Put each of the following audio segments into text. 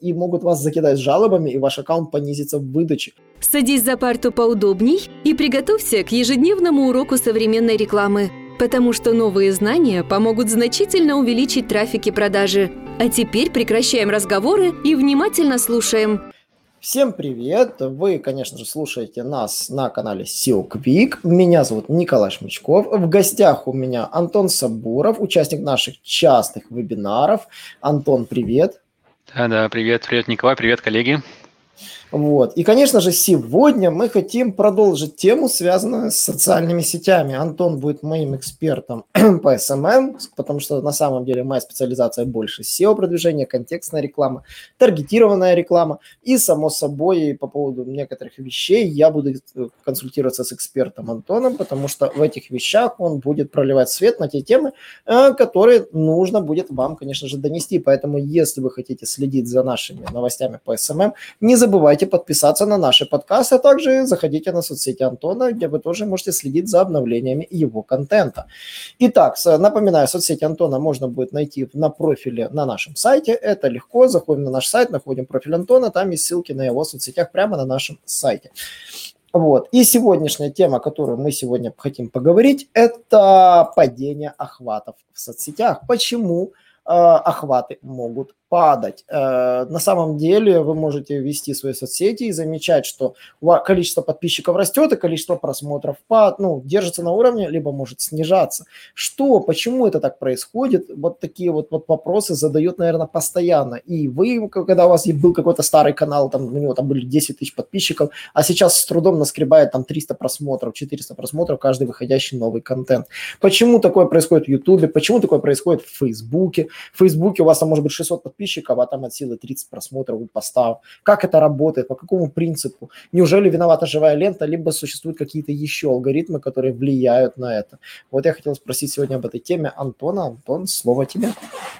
и могут вас закидать жалобами, и ваш аккаунт понизится в выдаче. Садись за парту поудобней и приготовься к ежедневному уроку современной рекламы, потому что новые знания помогут значительно увеличить трафик и продажи. А теперь прекращаем разговоры и внимательно слушаем. Всем привет! Вы, конечно же, слушаете нас на канале Silk Week. Меня зовут Николай Шмычков. В гостях у меня Антон Сабуров, участник наших частых вебинаров. Антон, привет! Да-да, привет, привет, Николай, привет, коллеги. Вот. И, конечно же, сегодня мы хотим продолжить тему, связанную с социальными сетями. Антон будет моим экспертом по SMM, потому что на самом деле моя специализация больше SEO-продвижение, контекстная реклама, таргетированная реклама. И, само собой, по поводу некоторых вещей я буду консультироваться с экспертом Антоном, потому что в этих вещах он будет проливать свет на те темы, э, которые нужно будет вам, конечно же, донести. Поэтому, если вы хотите следить за нашими новостями по SMM, не забывайте забывайте подписаться на наши подкасты, а также заходите на соцсети Антона, где вы тоже можете следить за обновлениями его контента. Итак, напоминаю, соцсети Антона можно будет найти на профиле на нашем сайте. Это легко. Заходим на наш сайт, находим профиль Антона, там есть ссылки на его соцсетях прямо на нашем сайте. Вот. И сегодняшняя тема, которую мы сегодня хотим поговорить, это падение охватов в соцсетях. Почему э, охваты могут падать. Э, на самом деле вы можете вести свои соцсети и замечать, что количество подписчиков растет, и количество просмотров пад, ну, держится на уровне, либо может снижаться. Что, почему это так происходит? Вот такие вот, вот вопросы задают, наверное, постоянно. И вы, когда у вас был какой-то старый канал, там у него там были 10 тысяч подписчиков, а сейчас с трудом наскребает там 300 просмотров, 400 просмотров каждый выходящий новый контент. Почему такое происходит в Ютубе? Почему такое происходит в Фейсбуке? В Фейсбуке у вас там может быть 600 подписчиков, подписчиков, а там от силы 30 просмотров у поста. Как это работает, по какому принципу? Неужели виновата живая лента, либо существуют какие-то еще алгоритмы, которые влияют на это? Вот я хотел спросить сегодня об этой теме Антона. Антон, слово тебе.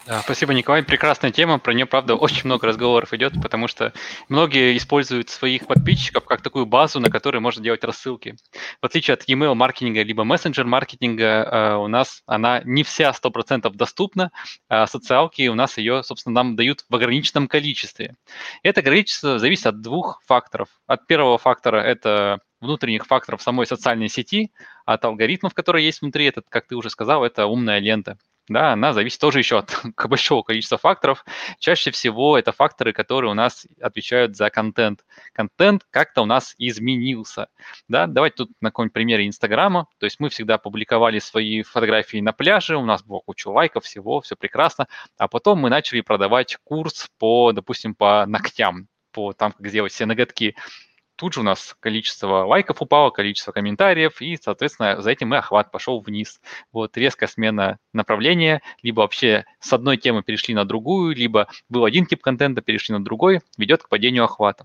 Да, спасибо, Николай. Прекрасная тема. Про нее, правда, очень много разговоров идет, потому что многие используют своих подписчиков как такую базу, на которой можно делать рассылки. В отличие от email маркетинга либо мессенджер маркетинга, э, у нас она не вся 100% доступна, а социалки у нас ее, собственно, нам дают в ограниченном количестве. Это количество зависит от двух факторов. От первого фактора это внутренних факторов самой социальной сети, от алгоритмов, которые есть внутри. Это, как ты уже сказал, это умная лента да, она зависит тоже еще от большого количества факторов. Чаще всего это факторы, которые у нас отвечают за контент. Контент как-то у нас изменился. Да? Давайте тут на каком-нибудь примере Инстаграма. То есть мы всегда публиковали свои фотографии на пляже, у нас было куча лайков, всего, все прекрасно. А потом мы начали продавать курс по, допустим, по ногтям, по там, как сделать все ноготки тут же у нас количество лайков упало, количество комментариев, и, соответственно, за этим и охват пошел вниз. Вот резкая смена направления, либо вообще с одной темы перешли на другую, либо был один тип контента, перешли на другой, ведет к падению охвата.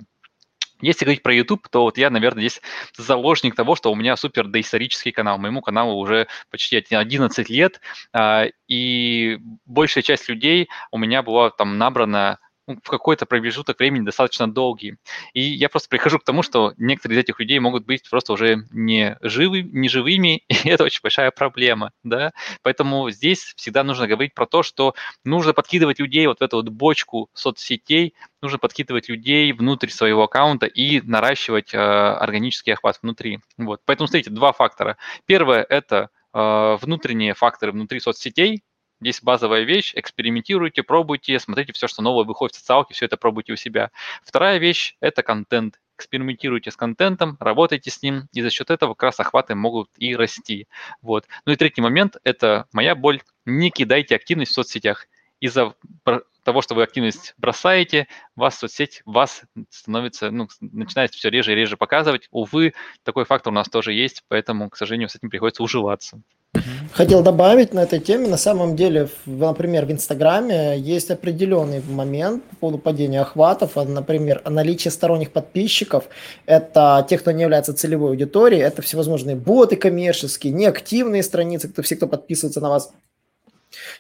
Если говорить про YouTube, то вот я, наверное, здесь заложник того, что у меня супер доисторический канал. Моему каналу уже почти 11 лет, а, и большая часть людей у меня была там набрана в какой-то промежуток времени достаточно долгий. И я просто прихожу к тому, что некоторые из этих людей могут быть просто уже не, живы, не живыми, и это очень большая проблема. Да? Поэтому здесь всегда нужно говорить про то, что нужно подкидывать людей вот в эту вот бочку соцсетей, нужно подкидывать людей внутрь своего аккаунта и наращивать э, органический охват внутри. Вот. Поэтому, смотрите, два фактора. Первое – это э, внутренние факторы внутри соцсетей, Здесь базовая вещь, экспериментируйте, пробуйте, смотрите все, что новое выходит в социалке, все это пробуйте у себя. Вторая вещь – это контент. Экспериментируйте с контентом, работайте с ним, и за счет этого как раз охваты могут и расти. Вот. Ну и третий момент – это моя боль. Не кидайте активность в соцсетях. Из-за того, что вы активность бросаете, вас соцсеть вас становится, ну, начинает все реже и реже показывать. Увы, такой фактор у нас тоже есть, поэтому, к сожалению, с этим приходится уживаться. Хотел добавить на этой теме, на самом деле, например, в Инстаграме есть определенный момент по поводу падения охватов, а, например, наличие сторонних подписчиков, это те, кто не является целевой аудиторией, это всевозможные боты коммерческие, неактивные страницы, кто все, кто подписывается на вас,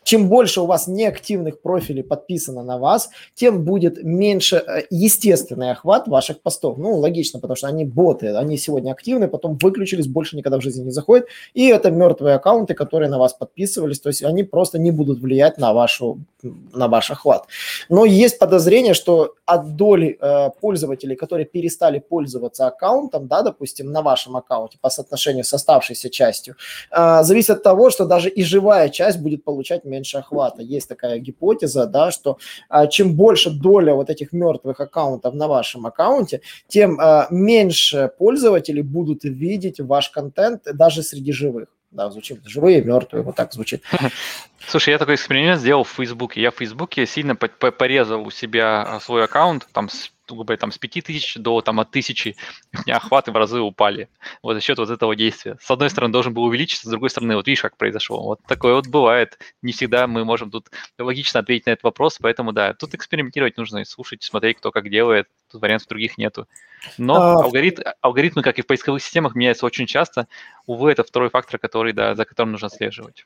Чем больше у вас неактивных профилей подписано на вас, тем будет меньше э, естественный охват ваших постов. Ну, логично, потому что они боты, они сегодня активны, потом выключились, больше никогда в жизни не заходят. И это мертвые аккаунты, которые на вас подписывались, то есть они просто не будут влиять на, вашу, на ваш охват. Но есть подозрение, что от доли э, пользователей, которые перестали пользоваться аккаунтом, да, допустим, на вашем аккаунте по соотношению с оставшейся частью, э, зависит от того, что даже и живая часть будет получать получать меньше охвата. Есть такая гипотеза, да, что а, чем больше доля вот этих мертвых аккаунтов на вашем аккаунте, тем а, меньше пользователей будут видеть ваш контент даже среди живых. Да, звучит живые, мертвые, вот так звучит. Слушай, я такой эксперимент сделал в Фейсбуке. Я в Фейсбуке сильно порезал у себя а, свой аккаунт, там грубо говоря, там с 5000 до там от 1000 у меня охваты в разы упали. Вот за счет вот этого действия. С одной стороны, должен был увеличиться, с другой стороны, вот видишь, как произошло. Вот такое вот бывает. Не всегда мы можем тут логично ответить на этот вопрос, поэтому да, тут экспериментировать нужно и слушать, смотреть, кто как делает. Тут вариантов других нету. Но а... алгорит, алгоритмы, как и в поисковых системах, меняются очень часто. Увы, это второй фактор, который, да, за которым нужно отслеживать.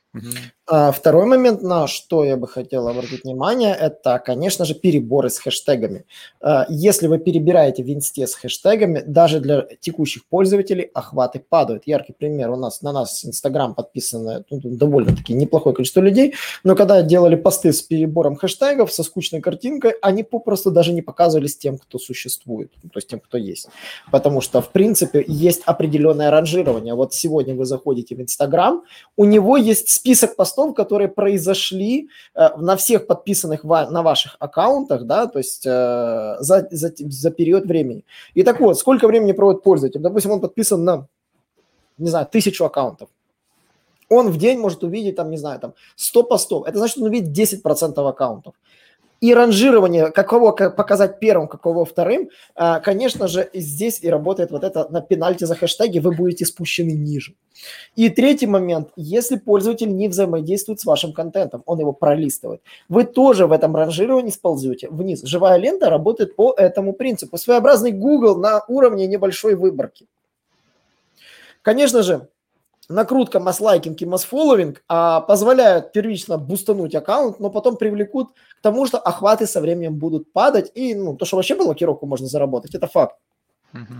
А, второй момент, на что я бы хотел обратить внимание, это, конечно же, переборы с хэштегами. А, если вы перебираете в инсте с хэштегами, даже для текущих пользователей охваты падают. Яркий пример у нас на нас Инстаграм подписано ну, довольно-таки неплохое количество людей, но когда делали посты с перебором хэштегов, со скучной картинкой, они попросту даже не показывались тем, кто существует, то есть тем, кто есть. Потому что, в принципе, есть определенное ранжирование. Вот сегодня вы заходите в Инстаграм, у него есть список постов, которые произошли э, на всех подписанных ва- на ваших аккаунтах, да, то есть э, за, за, за период времени. И так вот, сколько времени проводит пользователь? Допустим, он подписан на, не знаю, тысячу аккаунтов он в день может увидеть, там, не знаю, там 100 постов. Это значит, он увидит 10% аккаунтов. И ранжирование, какого показать первым, какого вторым, а, конечно же, здесь и работает вот это на пенальти за хэштеги, вы будете спущены ниже. И третий момент, если пользователь не взаимодействует с вашим контентом, он его пролистывает, вы тоже в этом ранжировании сползете вниз. Живая лента работает по этому принципу. Своеобразный Google на уровне небольшой выборки. Конечно же, накрутка масс-лайкинг и масс-фолловинг а, позволяют первично бустануть аккаунт, но потом привлекут к тому, что охваты со временем будут падать, и ну, то, что вообще блокировку можно заработать, это факт.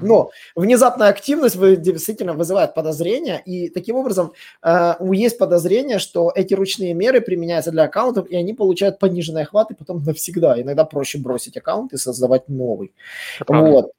Но внезапная активность действительно вызывает подозрения, и таким образом э, есть подозрение, что эти ручные меры применяются для аккаунтов, и они получают пониженные охваты потом навсегда. Иногда проще бросить аккаунт и создавать новый. Вот.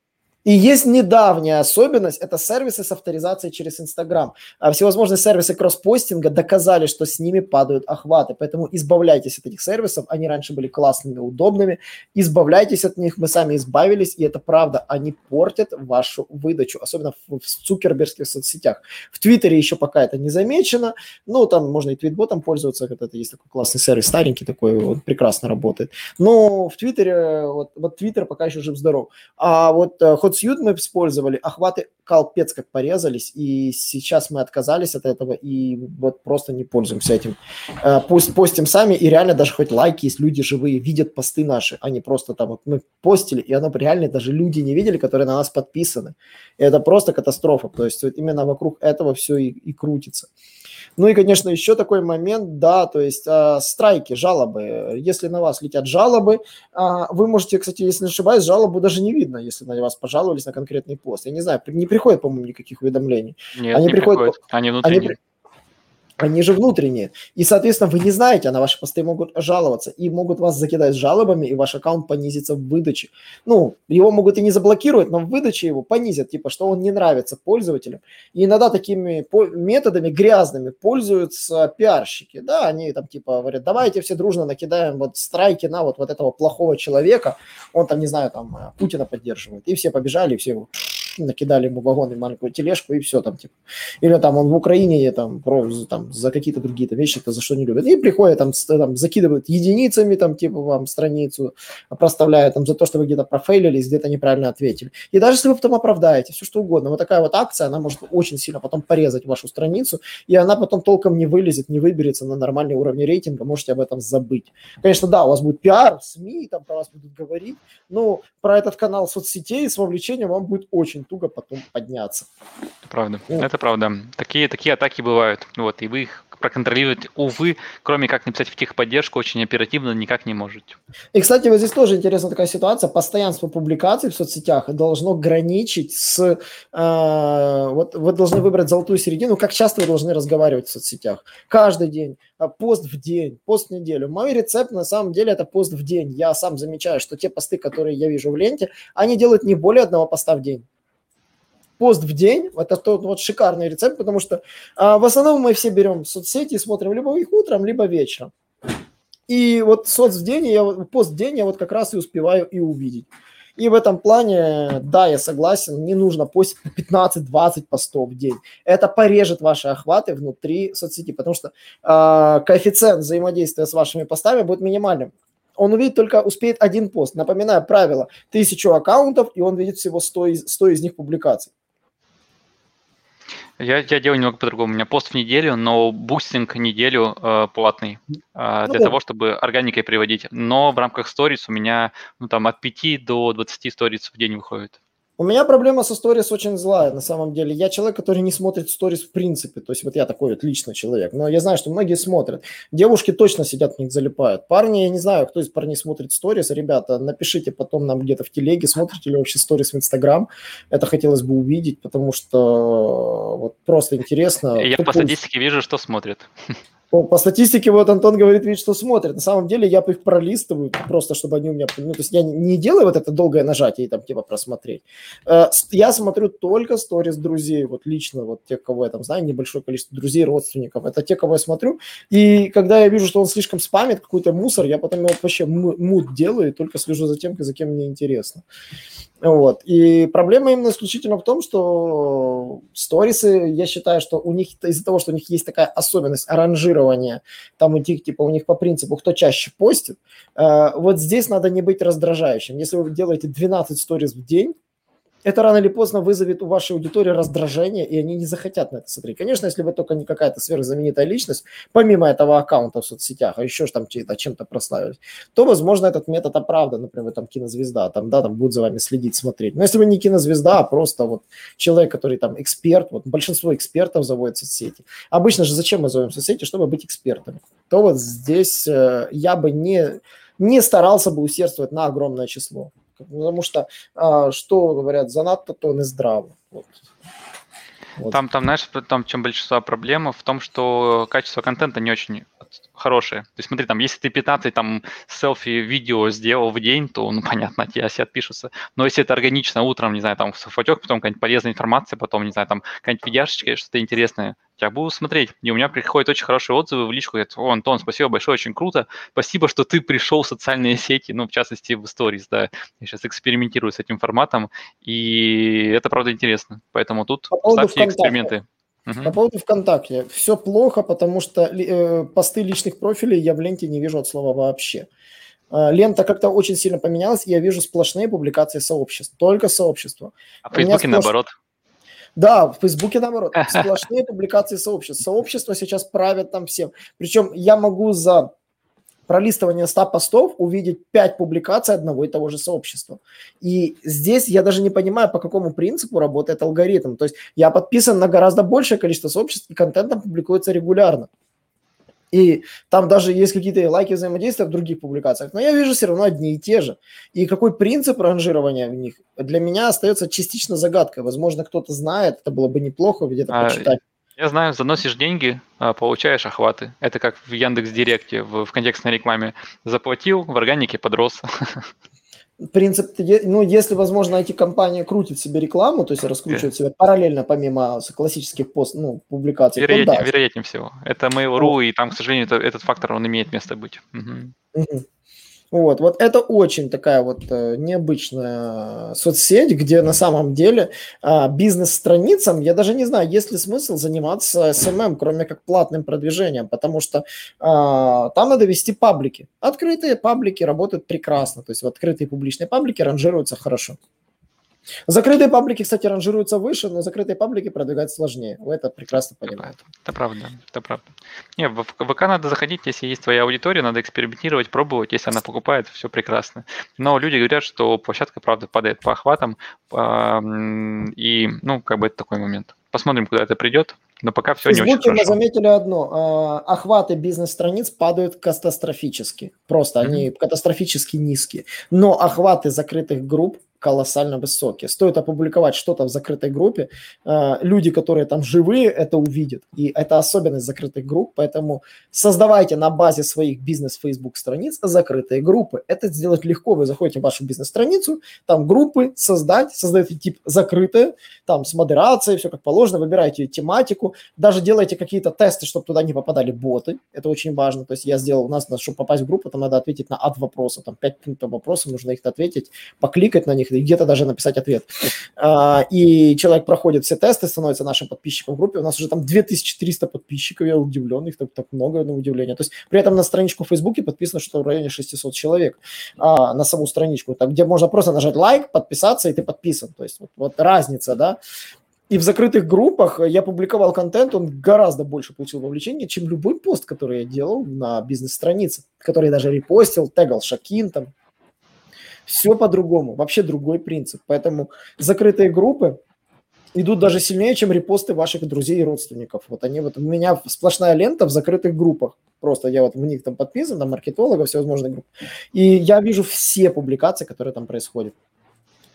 И есть недавняя особенность, это сервисы с авторизацией через Инстаграм. А всевозможные сервисы кросспостинга доказали, что с ними падают охваты, поэтому избавляйтесь от этих сервисов, они раньше были классными, удобными, избавляйтесь от них, мы сами избавились, и это правда, они портят вашу выдачу, особенно в, в цукербергских соцсетях. В Твиттере еще пока это не замечено, ну, там можно и твитботом пользоваться, это есть такой классный сервис, старенький такой, он прекрасно работает. Но в Твиттере, вот, вот Твиттер пока еще жив-здоров. А вот э, Hotsuite мы использовали, охваты калпец как порезались, и сейчас мы отказались от этого, и вот просто не пользуемся этим. Э, пусть постим сами, и реально даже хоть лайки есть, люди живые, видят посты наши, они просто там, вот мы постили, и оно реально даже люди не видели, которые на нас подписаны. И это просто катастрофа, то есть вот именно вокруг этого все и, и крутится. Ну и, конечно, еще такой момент, да, то есть э, страйки, жалобы. Если на вас летят жалобы, э, вы можете, кстати, если не ошибаюсь, жалобу даже не видно, если на вас пожаловались на конкретный пост. Я не знаю, не приходит, по-моему, никаких уведомлений. Нет, они не приходят, приходят. Они внутренние. Они, они же внутренние. И, соответственно, вы не знаете, а на ваши посты могут жаловаться. И могут вас закидать жалобами, и ваш аккаунт понизится в выдаче. Ну, его могут и не заблокировать, но в выдаче его понизят, типа, что он не нравится пользователям. И иногда такими методами грязными пользуются пиарщики. Да, они там, типа, говорят, давайте все дружно накидаем вот страйки на вот, вот этого плохого человека. Он там, не знаю, там, Путина поддерживает. И все побежали, и все его накидали ему вагон и маленькую тележку, и все там, типа. Или там он в Украине там, про, там за какие-то другие там, вещи, то за что не любят. И приходят там, там закидывают единицами, там, типа, вам страницу, проставляют там за то, что вы где-то профейлились, где-то неправильно ответили. И даже если вы потом оправдаете, все что угодно, вот такая вот акция, она может очень сильно потом порезать вашу страницу, и она потом толком не вылезет, не выберется на нормальный уровень рейтинга, можете об этом забыть. Конечно, да, у вас будет пиар, СМИ, там про вас будут говорить, но про этот канал соцсетей с вовлечением вам будет очень туго потом подняться. Правда, вот. это правда. Такие, такие атаки бывают. Вот, и вы их проконтролировать, увы, кроме как написать в техподдержку, очень оперативно никак не можете. И, кстати, вот здесь тоже интересная такая ситуация. Постоянство публикаций в соцсетях должно граничить с... Э, вот вы должны выбрать золотую середину, как часто вы должны разговаривать в соцсетях. Каждый день, а, пост в день, пост в неделю. Мой рецепт на самом деле это пост в день. Я сам замечаю, что те посты, которые я вижу в ленте, они делают не более одного поста в день пост в день. Это тот вот шикарный рецепт, потому что а, в основном мы все берем соцсети и смотрим либо их утром, либо вечером. И вот соц в день, я, пост в день я вот как раз и успеваю и увидеть. И в этом плане, да, я согласен, не нужно постить 15-20 постов в день. Это порежет ваши охваты внутри соцсети, потому что э, коэффициент взаимодействия с вашими постами будет минимальным. Он увидит только, успеет один пост. Напоминаю правило, тысячу аккаунтов, и он видит всего 100 из, 100 из них публикаций. Я, я делаю немного по-другому. У меня пост в неделю, но бустинг неделю э, платный э, для ну, того, чтобы органикой приводить. Но в рамках сторис у меня ну, там от 5 до 20 сторис в день выходит. У меня проблема со сторис очень злая, на самом деле. Я человек, который не смотрит сторис в принципе. То есть вот я такой вот личный человек. Но я знаю, что многие смотрят. Девушки точно сидят в них залипают. Парни, я не знаю, кто из парней смотрит сторис. Ребята, напишите потом нам где-то в телеге, смотрите ли вообще сторис в Инстаграм. Это хотелось бы увидеть, потому что вот просто интересно. Я по статистике вижу, что смотрят. По статистике вот Антон говорит, видит, что смотрит. На самом деле я их пролистываю, просто чтобы они у меня... Ну, то есть я не делаю вот это долгое нажатие и там типа просмотреть. Э, я смотрю только сторис друзей, вот лично, вот тех, кого я там знаю, небольшое количество друзей, родственников. Это те, кого я смотрю. И когда я вижу, что он слишком спамит какой-то мусор, я потом его вообще мут делаю и только слежу за тем, за кем мне интересно. Вот. И проблема именно исключительно в том, что сторисы, я считаю, что у них из-за того, что у них есть такая особенность аранжирования, там у них типа у них по принципу, кто чаще постит, э, вот здесь надо не быть раздражающим. Если вы делаете 12 сториз в день, это рано или поздно вызовет у вашей аудитории раздражение, и они не захотят на это смотреть. Конечно, если вы только не какая-то сверхзнаменитая личность, помимо этого аккаунта в соцсетях, а еще там чем-то прославились, то, возможно, этот метод оправдан, например, там кинозвезда, там, да, там будет за вами следить, смотреть. Но если вы не кинозвезда, а просто вот человек, который там эксперт, вот большинство экспертов заводят соцсети. Обычно же зачем мы зовем соцсети? Чтобы быть экспертами. То вот здесь э, я бы не, не старался бы усердствовать на огромное число. Потому что, а, что говорят, занадто, то не здраво. Вот. Вот. Там, там, знаешь, там, чем большинство проблем в том, что качество контента не очень хорошее. То есть смотри, там, если ты 15 там селфи-видео сделал в день, то, ну, понятно, тебе все отпишутся. Но если это органично утром, не знаю, там, фотек, потом какая-нибудь полезная информация, потом, не знаю, там, какая-нибудь видяшечка, что-то интересное, я буду смотреть. И у меня приходят очень хорошие отзывы в личку. Говорят, о, Антон, спасибо большое, очень круто. Спасибо, что ты пришел в социальные сети, ну, в частности, в Stories, да. Я сейчас экспериментирую с этим форматом, и это, правда, интересно. Поэтому тут По ставьте эксперименты. Угу. По поводу ВКонтакте. Все плохо, потому что э, посты личных профилей я в ленте не вижу от слова вообще. Э, лента как-то очень сильно поменялась, и я вижу сплошные публикации сообществ, только сообщества. А в Фейсбуке сплош... наоборот. Да, в Фейсбуке наоборот. Сплошные публикации сообществ. Сообщества сейчас правят там всем. Причем я могу за пролистывание 100 постов увидеть 5 публикаций одного и того же сообщества. И здесь я даже не понимаю, по какому принципу работает алгоритм. То есть я подписан на гораздо большее количество сообществ, и контент там публикуется регулярно. И там даже есть какие-то лайки взаимодействия в других публикациях, но я вижу все равно одни и те же. И какой принцип ранжирования в них для меня остается частично загадкой. Возможно, кто-то знает, это было бы неплохо где-то а, почитать. Я знаю, заносишь деньги, а, получаешь охваты. Это как в Яндекс Директе, в, в контекстной рекламе. Заплатил, в органике подрос. Принцип, ну, если, возможно, эти компании крутят себе рекламу, то есть раскручивают себя параллельно, помимо классических пост, ну, публикаций. Вероятнее, вероятнее всего. Это Mail.ru, и там, к сожалению, это, этот фактор, он имеет место быть. Угу. Угу. Вот, вот это очень такая вот э, необычная соцсеть, где на самом деле э, бизнес-страницам, я даже не знаю, есть ли смысл заниматься SMM, кроме как платным продвижением, потому что э, там надо вести паблики. Открытые паблики работают прекрасно, то есть в открытые публичные паблики ранжируются хорошо. Закрытые паблики, кстати, ранжируются выше, но закрытые паблики продвигать сложнее. Вы это прекрасно понимаете. Это, правда, это правда. Не, в ВК надо заходить, если есть твоя аудитория, надо экспериментировать, пробовать. Если она покупает, все прекрасно. Но люди говорят, что площадка, правда, падает по охватам, и, ну, как бы это такой момент. Посмотрим, куда это придет. Но пока все не очень хорошо. мы заметили одно. А, охваты бизнес-страниц падают катастрофически. Просто mm-hmm. они катастрофически низкие. Но охваты закрытых групп колоссально высокие. Стоит опубликовать что-то в закрытой группе, э, люди, которые там живые, это увидят. И это особенность закрытых групп, поэтому создавайте на базе своих бизнес-фейсбук страниц закрытые группы. Это сделать легко. Вы заходите в вашу бизнес-страницу, там группы создать, создаете тип закрытые, там с модерацией, все как положено, выбираете тематику, даже делаете какие-то тесты, чтобы туда не попадали боты. Это очень важно. То есть я сделал, у нас, чтобы попасть в группу, там надо ответить на от вопроса, там 5 пунктов вопросов, нужно их ответить, покликать на них, и где-то даже написать ответ. А, и человек проходит все тесты, становится нашим подписчиком в группе. У нас уже там 2300 подписчиков, я удивлен, их так, так много, на удивление. То есть при этом на страничку в Фейсбуке подписано, что в районе 600 человек а, на саму страничку, так, где можно просто нажать лайк, подписаться, и ты подписан. То есть вот, вот разница, да. И в закрытых группах я публиковал контент, он гораздо больше получил вовлечения, чем любой пост, который я делал на бизнес-странице, который я даже репостил, тегал Шакин, там, все по-другому, вообще другой принцип. Поэтому закрытые группы идут даже сильнее, чем репосты ваших друзей и родственников. Вот они вот, у меня сплошная лента в закрытых группах. Просто я вот в них там подписан, там маркетологов, всевозможных групп. И я вижу все публикации, которые там происходят.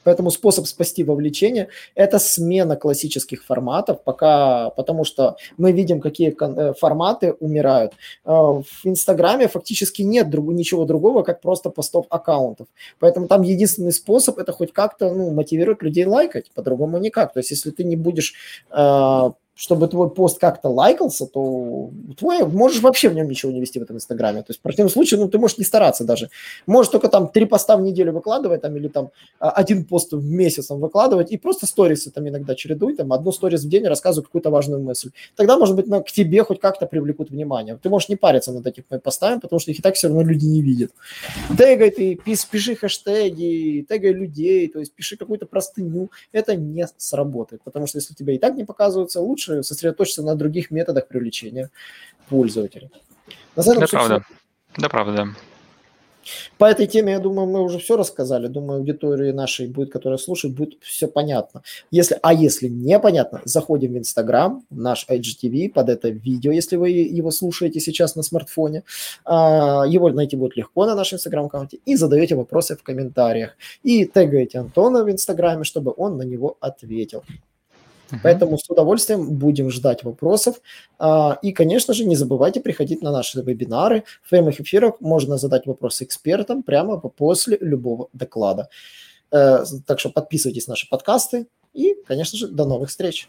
Поэтому способ спасти вовлечение – это смена классических форматов, пока, потому что мы видим, какие э, форматы умирают. Э, в Инстаграме фактически нет друг, ничего другого, как просто постов аккаунтов. Поэтому там единственный способ – это хоть как-то ну, мотивировать людей лайкать, по-другому никак. То есть если ты не будешь э, чтобы твой пост как-то лайкался, то твой, можешь вообще в нем ничего не вести в этом Инстаграме. То есть в противном случае, ну, ты можешь не стараться даже. Можешь только там три поста в неделю выкладывать, там, или там а, один пост в месяц там, выкладывать, и просто сторисы там иногда чередуй, там, одну сторис в день рассказывай какую-то важную мысль. Тогда, может быть, на, к тебе хоть как-то привлекут внимание. Ты можешь не париться над этими постами, потому что их и так все равно люди не видят. Тегай ты, пиш, пиши хэштеги, тегай людей, то есть пиши какую-то простыню. Это не сработает, потому что если тебя и так не показываются, лучше лучше сосредоточиться на других методах привлечения пользователей. На да, правда. Все. Да, правда. По этой теме, я думаю, мы уже все рассказали. Думаю, аудитории нашей будет, которая слушает, будет все понятно. Если, а если непонятно, заходим в Инстаграм, наш IGTV, под это видео, если вы его слушаете сейчас на смартфоне. А, его найти будет легко на нашем Инстаграм-аккаунте. И задаете вопросы в комментариях. И тегаете Антона в Инстаграме, чтобы он на него ответил. Uh-huh. Поэтому с удовольствием будем ждать вопросов. А, и, конечно же, не забывайте приходить на наши вебинары. В прямых эфирах можно задать вопросы экспертам прямо после любого доклада. Э, так что подписывайтесь на наши подкасты и, конечно же, до новых встреч.